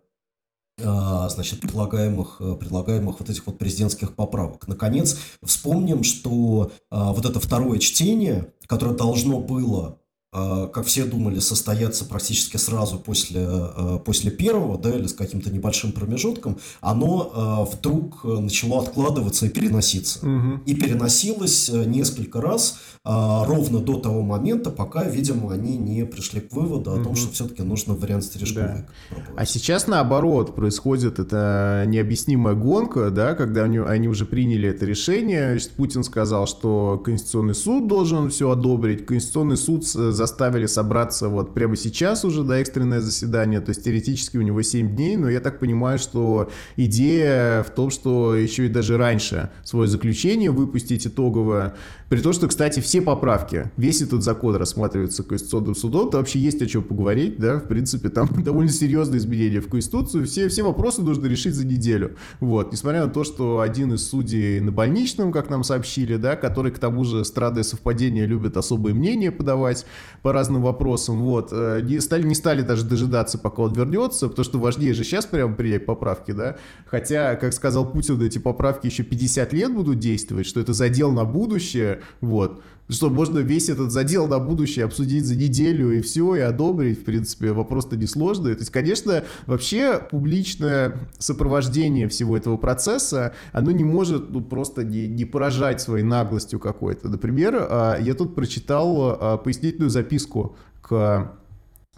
значит, предлагаемых, э, предлагаемых вот этих вот президентских поправок. Наконец, вспомним, что а, вот это второе чтение, которое должно было а, как все думали, состояться практически сразу после, а, после первого, да, или с каким-то небольшим промежутком, оно а, вдруг начало откладываться и переноситься. Угу. И переносилось э, несколько раз ровно до того момента, пока, видимо, они не пришли к выводу о угу. том, что все-таки нужно вариант стережковый. Да. А сейчас наоборот происходит эта необъяснимая гонка, да, когда они, они уже приняли это решение. Путин сказал, что Конституционный суд должен все одобрить. Конституционный суд заставили собраться вот прямо сейчас уже, да, экстренное заседание, то есть теоретически у него 7 дней, но я так понимаю, что идея в том, что еще и даже раньше свое заключение выпустить итоговое, при том, что, кстати, все поправки, весь этот закон рассматривается Конституционным судом, то вообще есть о чем поговорить, да, в принципе, там довольно серьезные изменения в Конституцию, все, все вопросы нужно решить за неделю, вот, несмотря на то, что один из судей на больничном, как нам сообщили, да, который, к тому же, страдая совпадения, любит особые мнения подавать по разным вопросам, вот, э, не стали, не стали даже дожидаться, пока он вернется, потому что важнее же сейчас прямо принять поправки, да, хотя, как сказал Путин, эти поправки еще 50 лет будут действовать, что это задел на будущее, вот. Что можно весь этот задел на будущее обсудить за неделю и все, и одобрить, в принципе, вопрос-то несложный. То есть, конечно, вообще публичное сопровождение всего этого процесса, оно не может ну, просто не, не поражать своей наглостью какой-то. Например, а, я тут прочитал а, пояснительную записку к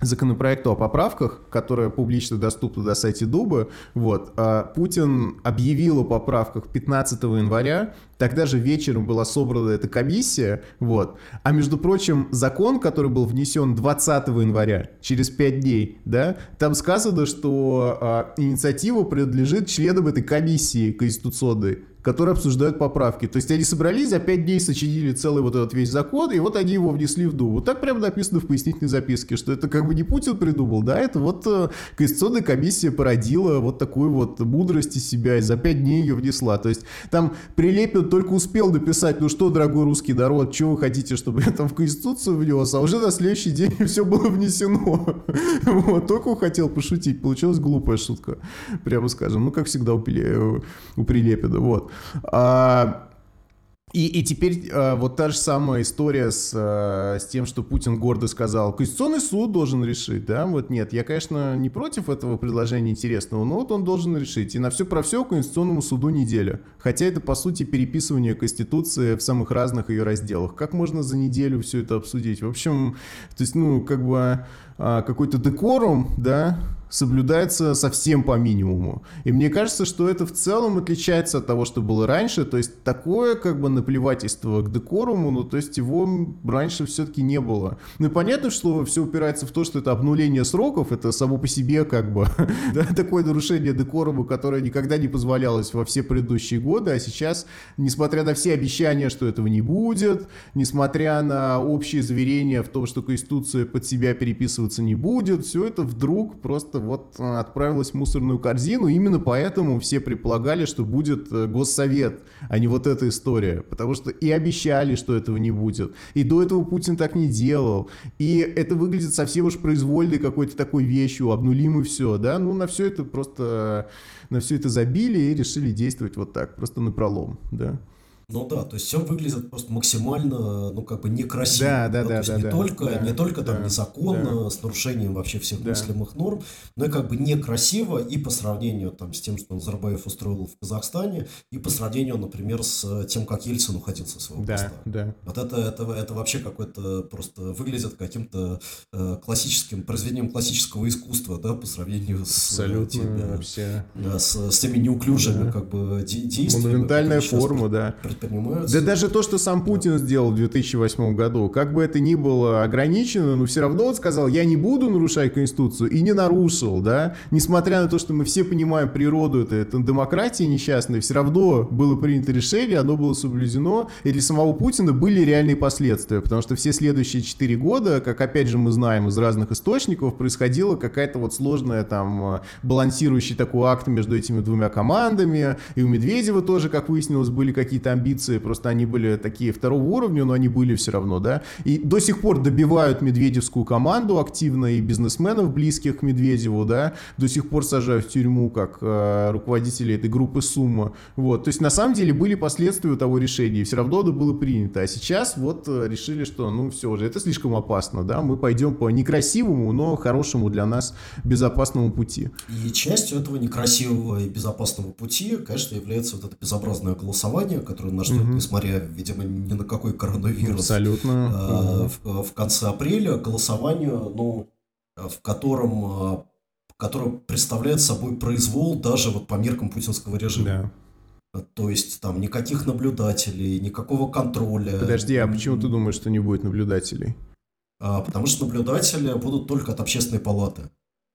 законопроекту о поправках, которая публично доступна на сайте Дуба, вот, а Путин объявил о поправках 15 января, тогда же вечером была собрана эта комиссия, вот, а между прочим, закон, который был внесен 20 января, через 5 дней, да, там сказано, что а, инициатива принадлежит членам этой комиссии конституционной, которые обсуждают поправки. То есть они собрались, за пять дней сочинили целый вот этот весь закон, и вот они его внесли в Думу. Вот так прямо написано в пояснительной записке, что это как бы не Путин придумал, да, это вот э, Конституционная комиссия породила вот такую вот мудрость из себя, и за пять дней ее внесла. То есть там Прилепин только успел написать, ну что, дорогой русский народ, что вы хотите, чтобы я там в Конституцию внес, а уже на следующий день все было внесено. Вот, только хотел пошутить, получилась глупая шутка, прямо скажем, ну как всегда у, Прилепина, вот. А, и, и теперь э, вот та же самая история с, э, с тем, что Путин гордо сказал, Конституционный суд должен решить, да, вот нет, я, конечно, не против этого предложения интересного, но вот он должен решить, и на все про все Конституционному суду неделя, хотя это, по сути, переписывание Конституции в самых разных ее разделах, как можно за неделю все это обсудить, в общем, то есть, ну, как бы какой-то декорум, да, соблюдается совсем по минимуму. И мне кажется, что это в целом отличается от того, что было раньше. То есть такое как бы наплевательство к декоруму, ну то есть его раньше все-таки не было. Ну и понятно, что все упирается в то, что это обнуление сроков, это само по себе как бы да, такое нарушение декорума, которое никогда не позволялось во все предыдущие годы, а сейчас, несмотря на все обещания, что этого не будет, несмотря на общие заверения в том, что Конституция под себя переписываться не будет, все это вдруг просто вот э, отправилась в мусорную корзину. Именно поэтому все предполагали, что будет э, госсовет, а не вот эта история. Потому что и обещали, что этого не будет. И до этого Путин так не делал. И это выглядит совсем уж произвольной какой-то такой вещью, обнулим и все, да. Ну, на все это просто, на все это забили и решили действовать вот так, просто на пролом, да. Ну да, то есть все выглядит просто максимально, ну как бы некрасиво. Да, да, да. да, то есть да, не, только, да, не только там да, незаконно, да. с нарушением вообще всех да. мыслимых норм, но и как бы некрасиво и по сравнению там с тем, что Назарбаев устроил в Казахстане, и по сравнению, например, с тем, как Ельцин уходил со своего да, поста. Да. Вот это, это, это вообще какой-то просто выглядит каким-то э, классическим, произведением классического искусства, да, по сравнению с, Абсолютно, теми, вообще. Да, с, с теми неуклюжими да. как бы действиями. Монументальная форма, да. Предпринимаются. Да даже то, что сам Путин сделал в 2008 году, как бы это ни было ограничено, но все равно он сказал, я не буду нарушать Конституцию, и не нарушил, да, несмотря на то, что мы все понимаем природу этой, этой демократии несчастной, все равно было принято решение, оно было соблюдено, и для самого Путина были реальные последствия, потому что все следующие 4 года, как опять же мы знаем из разных источников, происходила какая-то вот сложная там балансирующий такой акт между этими двумя командами, и у Медведева тоже, как выяснилось, были какие-то амбиции, просто они были такие второго уровня, но они были все равно, да. И до сих пор добивают медведевскую команду активно и бизнесменов, близких к Медведеву, да, до сих пор сажают в тюрьму как э, руководителей этой группы Сумма. Вот, то есть на самом деле были последствия того решения, и все равно это было принято. А сейчас вот э, решили, что ну все же, это слишком опасно, да, мы пойдем по некрасивому, но хорошему для нас безопасному пути. И частью этого некрасивого и безопасного пути, конечно, является вот это безобразное голосование, которое нас ждет, угу. несмотря видимо, ни на какой коронавирус. Абсолютно. А, в, в конце апреля голосованию, ну, в котором, а, которое представляет собой произвол даже вот по меркам путинского режима. Да. То есть там никаких наблюдателей, никакого контроля. Подожди, а почему ты думаешь, что не будет наблюдателей? потому что наблюдатели будут только от общественной палаты.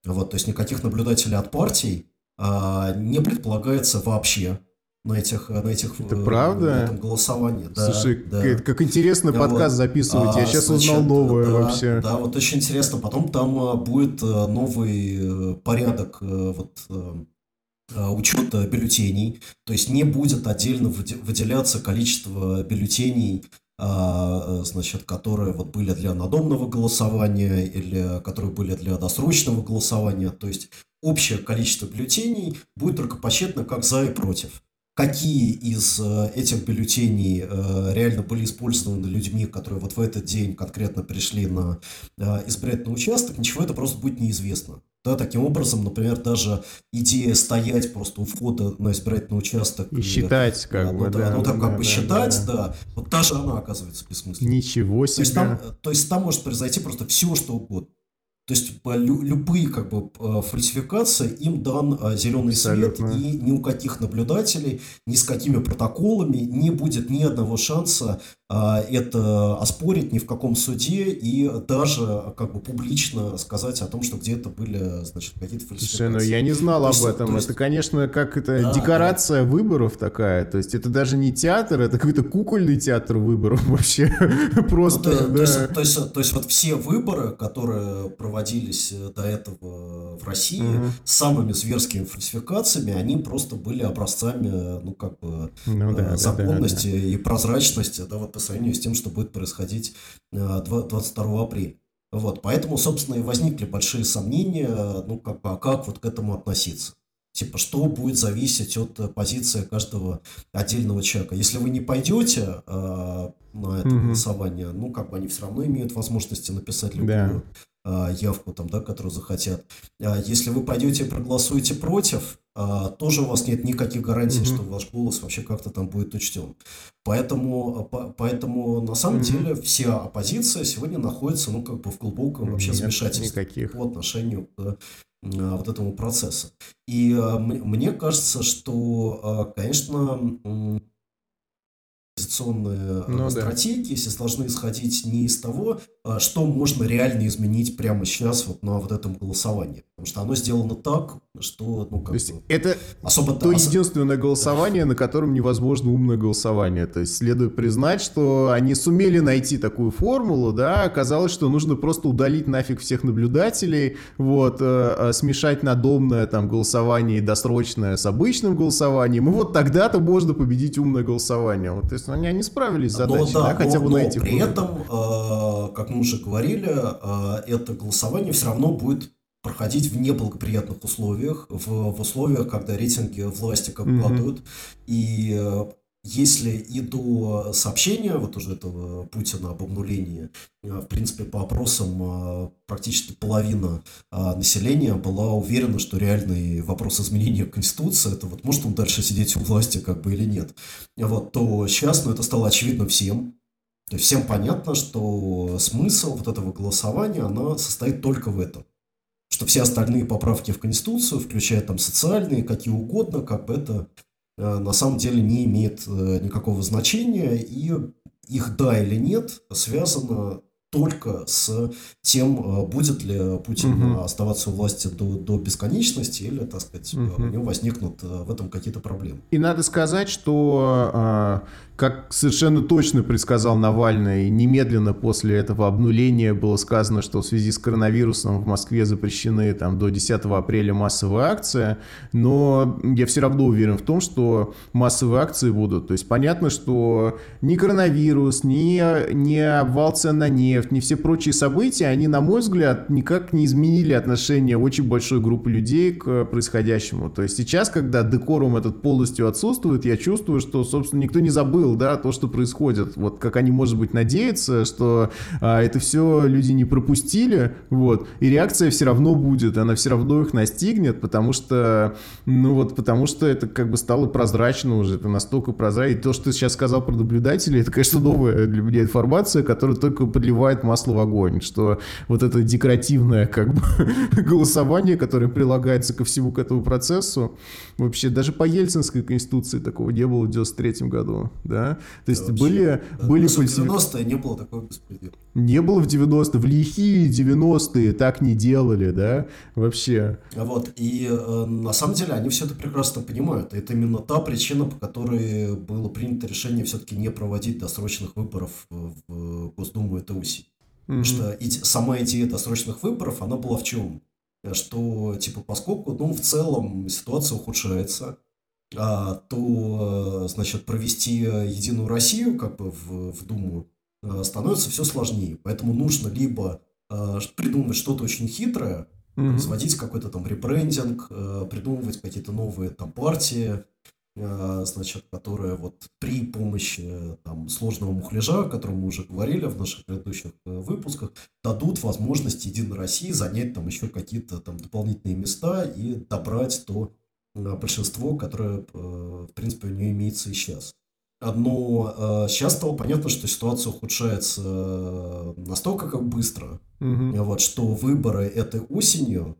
Вот, то есть никаких наблюдателей от партий не предполагается вообще на этих, на этих Это правда? на этом голосовании. Да, Слушай, да. Как, как интересно Да, подкаст вот. записывать. Я А, сейчас значит, узнал новое да, вообще. Да, вот очень интересно. Потом там а, будет новый э, порядок э, вот, э, учета бюллетеней. То есть не будет отдельно выде- выделяться количество бюллетеней, а, э, значит, которые вот были для надомного голосования или которые были для досрочного голосования. То есть общее количество бюллетеней будет только посчитано как за и против. Какие из э, этих бюллетеней э, реально были использованы людьми, которые вот в этот день конкретно пришли на э, избирательный участок, ничего это просто будет неизвестно. Да, таким образом, например, даже идея стоять просто у входа на избирательный участок И считать, как ну, бы, да, да. ну, там да, как бы да, считать, да. да, вот даже она оказывается бессмысленной. Ничего То есть, там, себе. то есть там может произойти просто все, что угодно. То есть любые как бы э, фальсификации им дан э, зеленый Абсолютно. свет, и ни у каких наблюдателей, ни с какими протоколами не будет ни одного шанса это оспорить ни в каком суде и даже как бы публично сказать о том, что где-то были, значит, какие-то фальсификации. Слушай, ну я не знал То об есть- этом. то есть- Это, конечно, как это Да, декорация выборов такая. То есть это даже не театр, это какой-то кукольный театр выборов вообще. Ну, Просто, то, есть- то есть, да. то, есть, то есть вот все выборы, которые проводились э, до этого в России, Мгм. с самыми зверскими фальсификациями, они просто были образцами, ну, как бы, Ну э, да, да, да, законности и прозрачности, да, вот по сравнению с тем, что будет происходить э, два- 22 апреля. Вот, поэтому, собственно, и возникли большие сомнения, э, ну, как а как вот к этому относиться? Типа, что будет зависеть от э, позиции каждого отдельного человека. Если вы не пойдете э, на это Мгм. голосование, ну, как бы они все равно имеют возможности написать любую Да. Э, явку, там, да, которую захотят. А если вы пойдете и проголосуете против, а, тоже у вас нет никаких гарантий, Мгм. что ваш голос вообще как-то там будет учтен. Поэтому, а, по- поэтому на самом Мгм. деле вся оппозиция сегодня находится, ну, как бы в глубоком вообще Нет замешательстве никаких. по отношению к а, вот этому процессу. И а, мне кажется, что, а, конечно, м, оппозиционные а, Ну да. стратегии здесь должны исходить не из того, а, что можно реально изменить прямо сейчас вот на вот этом голосовании. Потому что оно сделано так, что, ну, как То есть бы, это особо... то ос- единственное голосование, на котором невозможно умное голосование. То есть следует признать, что они сумели найти такую формулу, да, оказалось, что нужно просто удалить нафиг всех наблюдателей, вот, э, э, смешать надомное там голосование и досрочное с обычным голосованием, и вот тогда-то можно победить умное голосование. Вот, то есть они, они справились с Но задачей, да, да, хотя но- бы но на этих при уровнях. этом, э, как мы уже говорили, э, это голосование все равно будет проходить в неблагоприятных условиях, в, в условиях, когда рейтинги власти как падают. И э, если и до сообщения вот уже этого Путина об обнулении, э, в принципе, по опросам э, практически половина э, населения была уверена, что реальный вопрос изменения Конституции, это вот может он дальше сидеть у власти как бы или нет, вот, то сейчас, ну, это стало очевидно всем, то есть всем понятно, что смысл вот этого голосования, она состоит только в этом. Что все остальные поправки в Конституцию, включая там социальные, какие угодно, как бы это на самом деле не имеет э, никакого значения, и их да или нет связано только с тем, э, будет ли Путин Мгм. оставаться у власти до, до бесконечности, или, так сказать, Мгм. у него возникнут в этом какие-то проблемы. И надо сказать, что, как совершенно точно предсказал Навальный, немедленно после этого обнуления было сказано, что в связи с коронавирусом в Москве запрещены там, до 10 апреля массовые акции, но я все равно уверен в том, что массовые акции будут. То есть понятно, что ни коронавирус, ни, ни обвал цен на нефть, ни все прочие события, они, на мой взгляд, никак не изменили отношение очень большой группы людей к происходящему. То есть сейчас, когда декорум этот полностью отсутствует, я чувствую, что, собственно, никто не забыл, да, то, что происходит. Вот как они, может быть, надеются, что а, это все люди не пропустили, вот, и реакция все равно будет, она все равно их настигнет, потому что, ну вот, потому что это как бы стало прозрачно уже, это настолько прозрачно. И то, что ты сейчас сказал про наблюдателей, это, конечно, новая для меня информация, которая только подливает подливает масло в огонь, что вот это декоративное как бы голосование, которое прилагается ко всему к этому процессу, вообще даже по Ельцинской конституции такого не было в 93 году, да? То есть да, были... Да, были в 90-е не было такого беспредела. Не было в 90-е, в лихие 90-е так не делали, да, вообще. Вот, и э, на самом деле они все это прекрасно понимают. Это именно та причина, по которой было принято решение все-таки не проводить досрочных выборов в Госдуму этой осенью. Mm-hmm. Потому что и, сама идея досрочных выборов, она была в чем? Что, типа, поскольку, ну, в целом ситуация ухудшается, а, то, э, значит, провести Единую Россию, как бы, в, в Думу, э, становится все сложнее. Поэтому нужно либо э, придумать что-то очень хитрое, mm-hmm. производить какой-то там ребрендинг, придумывать какие-то новые там партии, значит, которые вот при помощи там, сложного мухляжа, о котором мы уже говорили в наших предыдущих выпусках, дадут возможность Единой России занять там еще какие-то там дополнительные места и добрать то большинство, которое, в принципе, у нее имеется и сейчас. Но сейчас стало понятно, что ситуация ухудшается настолько как быстро, угу. вот, что выборы этой осенью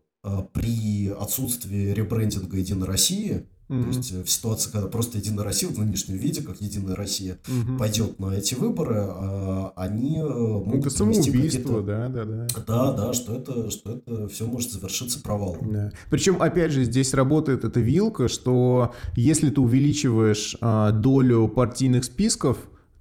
при отсутствии ребрендинга Единой России Mm-hmm. То есть э, в ситуации, когда просто Единая Россия в нынешнем виде, как Единая Россия, mm-hmm. пойдет на эти выборы, а, они э, могут это самоубийство, да, да, да. Да, да, что это, что это все может завершиться провалом. Да. Причем, опять же, здесь работает эта вилка, что если ты увеличиваешь а, долю партийных списков,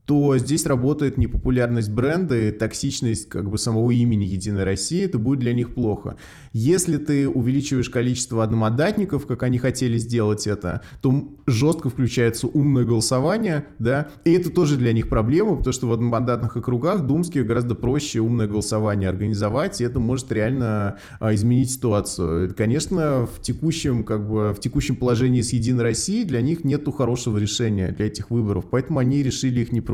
то здесь работает непопулярность бренда и токсичность как бы самого имени Единой России, это будет для них плохо. Если ты увеличиваешь количество одномандатников, как они хотели сделать это, то жестко включается умное голосование, да, и это тоже для них проблема, потому что в одномандатных округах думских гораздо проще умное голосование организовать, и это может реально а, изменить ситуацию. Конечно, в текущем, как бы, в текущем положении с Единой Россией для них нету хорошего решения для этих выборов, поэтому они решили их не проводить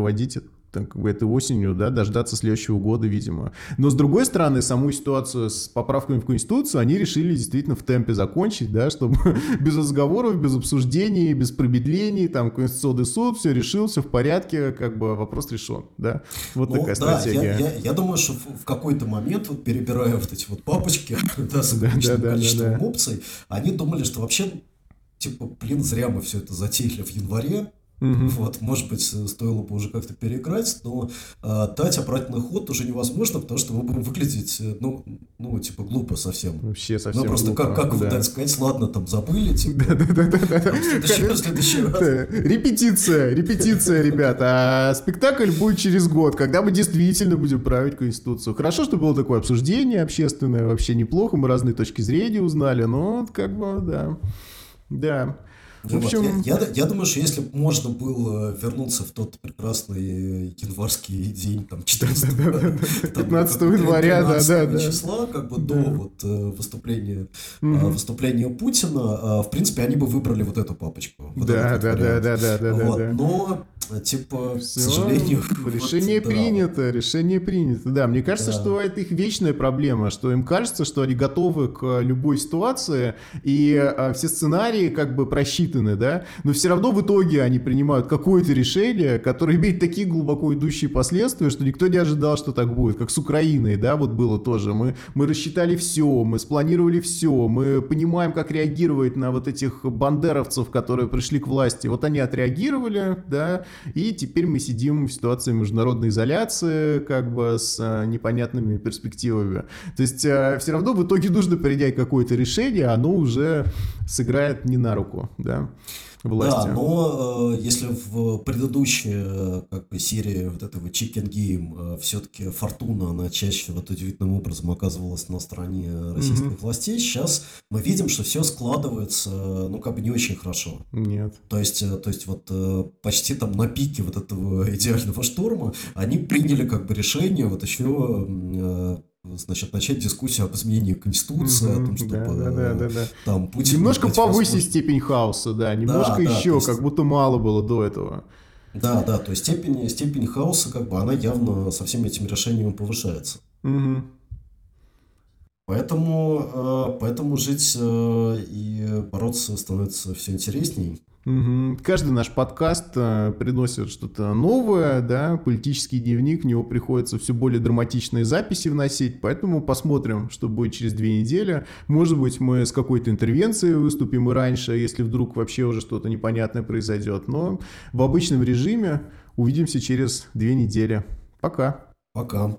там, как бы этой осенью, да, дождаться следующего года, видимо. Но с другой стороны, саму ситуацию с поправками в Конституцию они решили действительно в темпе закончить, да, чтобы без разговоров, без обсуждений, без промедлений, там, Конституционный суд, все решил, все в порядке, как бы вопрос решен, да. Вот ну, такая да, стратегия. Я, я, я думаю, что в, в какой-то момент, вот перебирая вот эти вот папочки, да, с ограниченным да, да, количеством да, да. опций, они думали, что вообще, типа, блин, зря мы все это затеяли в январе, Угу. Вот, может быть, стоило бы уже как-то переиграть, но э, дать обратный ход уже невозможно, потому что мы будем выглядеть, э, ну, ну типа, глупо совсем. Вообще совсем Ну, просто глупо, как, как да. дать сказать, ладно, там, забыли, типа. Да-да-да. следующий раз. Репетиция, репетиция, ребята. А спектакль будет через год, когда мы действительно будем править Конституцию. Хорошо, что было такое обсуждение общественное, вообще неплохо, мы разные точки зрения узнали, но как бы, да. Да. В общем... я, я, я думаю, что если бы можно было вернуться в тот прекрасный январский день, там, 14 15 января, да, да, да. числа, как бы до вот э, выступления, выступления Путина, в принципе, они бы выбрали вот эту папочку. Да, да, да, да, да, да. Но типа, Все, к сожалению... Решение вот, принято, да. решение принято. Да, мне кажется, да. что это их вечная проблема, что им кажется, что они готовы к любой ситуации, и а, все сценарии как бы просчитаны, да, но все равно в итоге они принимают какое-то решение, которое имеет такие глубоко идущие последствия, что никто не ожидал, что так будет, как с Украиной, да, вот было тоже. Мы, мы рассчитали все, мы спланировали все, мы понимаем, как реагировать на вот этих бандеровцев, которые пришли к власти. Вот они отреагировали, да, и теперь мы сидим в ситуации международной изоляции, как бы с а, непонятными перспективами. То есть а, все равно в итоге нужно принять какое-то решение, оно уже сыграет не на руку, да власти. Да, но э, если в предыдущей э, как бы, серии вот этого Chicken Game э, все-таки Фортуна, она чаще вот удивительным образом оказывалась на стороне российских mm-hmm. властей, сейчас мы видим, что все складывается, ну, как бы не очень хорошо. Нет. То есть, э, то есть вот э, почти там на пике вот этого идеального шторма они приняли как бы решение вот еще э, значит, начать дискуссию об изменении Конституции, mm-hmm, о том, чтобы да, да, да, да. там Путин... Немножко повысить возможно... степень хаоса, да, немножко да, еще, да, есть... как будто мало было до этого. Да, да, то есть степень, степень хаоса, как бы, она явно со всеми этими решениями повышается. Угу. Поэтому, э, поэтому жить э, и бороться становится все интересней. Каждый наш подкаст э, приносит что-то новое, да, политический дневник, в него приходится все более драматичные записи вносить, поэтому посмотрим, что будет через две недели. Может быть, мы с какой-то интервенцией выступим и раньше, если вдруг вообще уже что-то непонятное произойдет, но в обычном режиме увидимся через две недели. Пока. Пока.